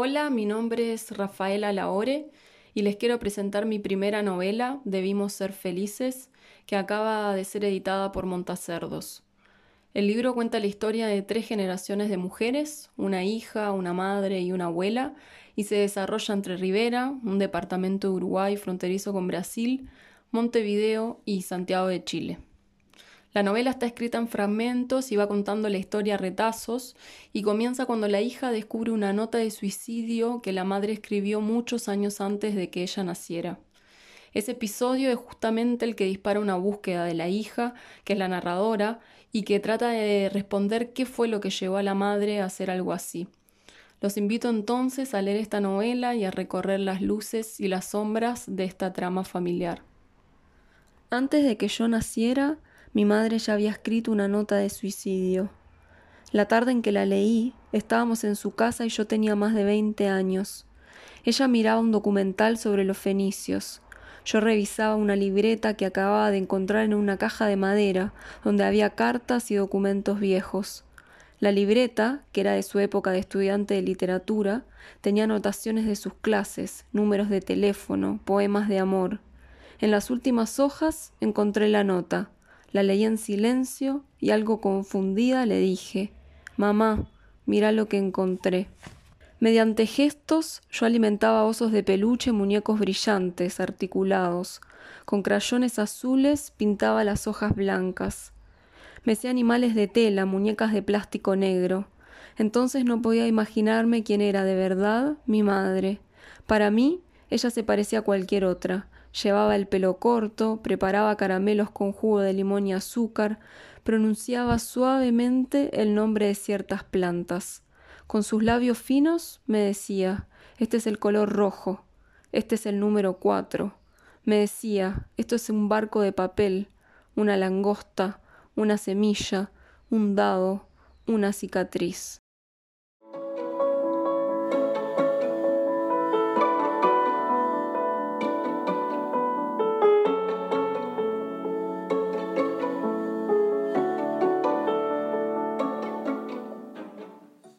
Hola, mi nombre es Rafaela Laore y les quiero presentar mi primera novela, Debimos ser felices, que acaba de ser editada por Montacerdos. El libro cuenta la historia de tres generaciones de mujeres, una hija, una madre y una abuela, y se desarrolla entre Rivera, un departamento de Uruguay fronterizo con Brasil, Montevideo y Santiago de Chile. La novela está escrita en fragmentos y va contando la historia a retazos y comienza cuando la hija descubre una nota de suicidio que la madre escribió muchos años antes de que ella naciera. Ese episodio es justamente el que dispara una búsqueda de la hija, que es la narradora, y que trata de responder qué fue lo que llevó a la madre a hacer algo así. Los invito entonces a leer esta novela y a recorrer las luces y las sombras de esta trama familiar. Antes de que yo naciera, mi madre ya había escrito una nota de suicidio. La tarde en que la leí, estábamos en su casa y yo tenía más de veinte años. Ella miraba un documental sobre los fenicios. Yo revisaba una libreta que acababa de encontrar en una caja de madera, donde había cartas y documentos viejos. La libreta, que era de su época de estudiante de literatura, tenía anotaciones de sus clases, números de teléfono, poemas de amor. En las últimas hojas encontré la nota. La leí en silencio y algo confundida le dije, Mamá, mira lo que encontré. Mediante gestos yo alimentaba osos de peluche, muñecos brillantes, articulados. Con crayones azules pintaba las hojas blancas. Me hacía animales de tela, muñecas de plástico negro. Entonces no podía imaginarme quién era de verdad mi madre. Para mí, ella se parecía a cualquier otra. Llevaba el pelo corto, preparaba caramelos con jugo de limón y azúcar, pronunciaba suavemente el nombre de ciertas plantas. Con sus labios finos me decía Este es el color rojo, este es el número cuatro. Me decía Esto es un barco de papel, una langosta, una semilla, un dado, una cicatriz.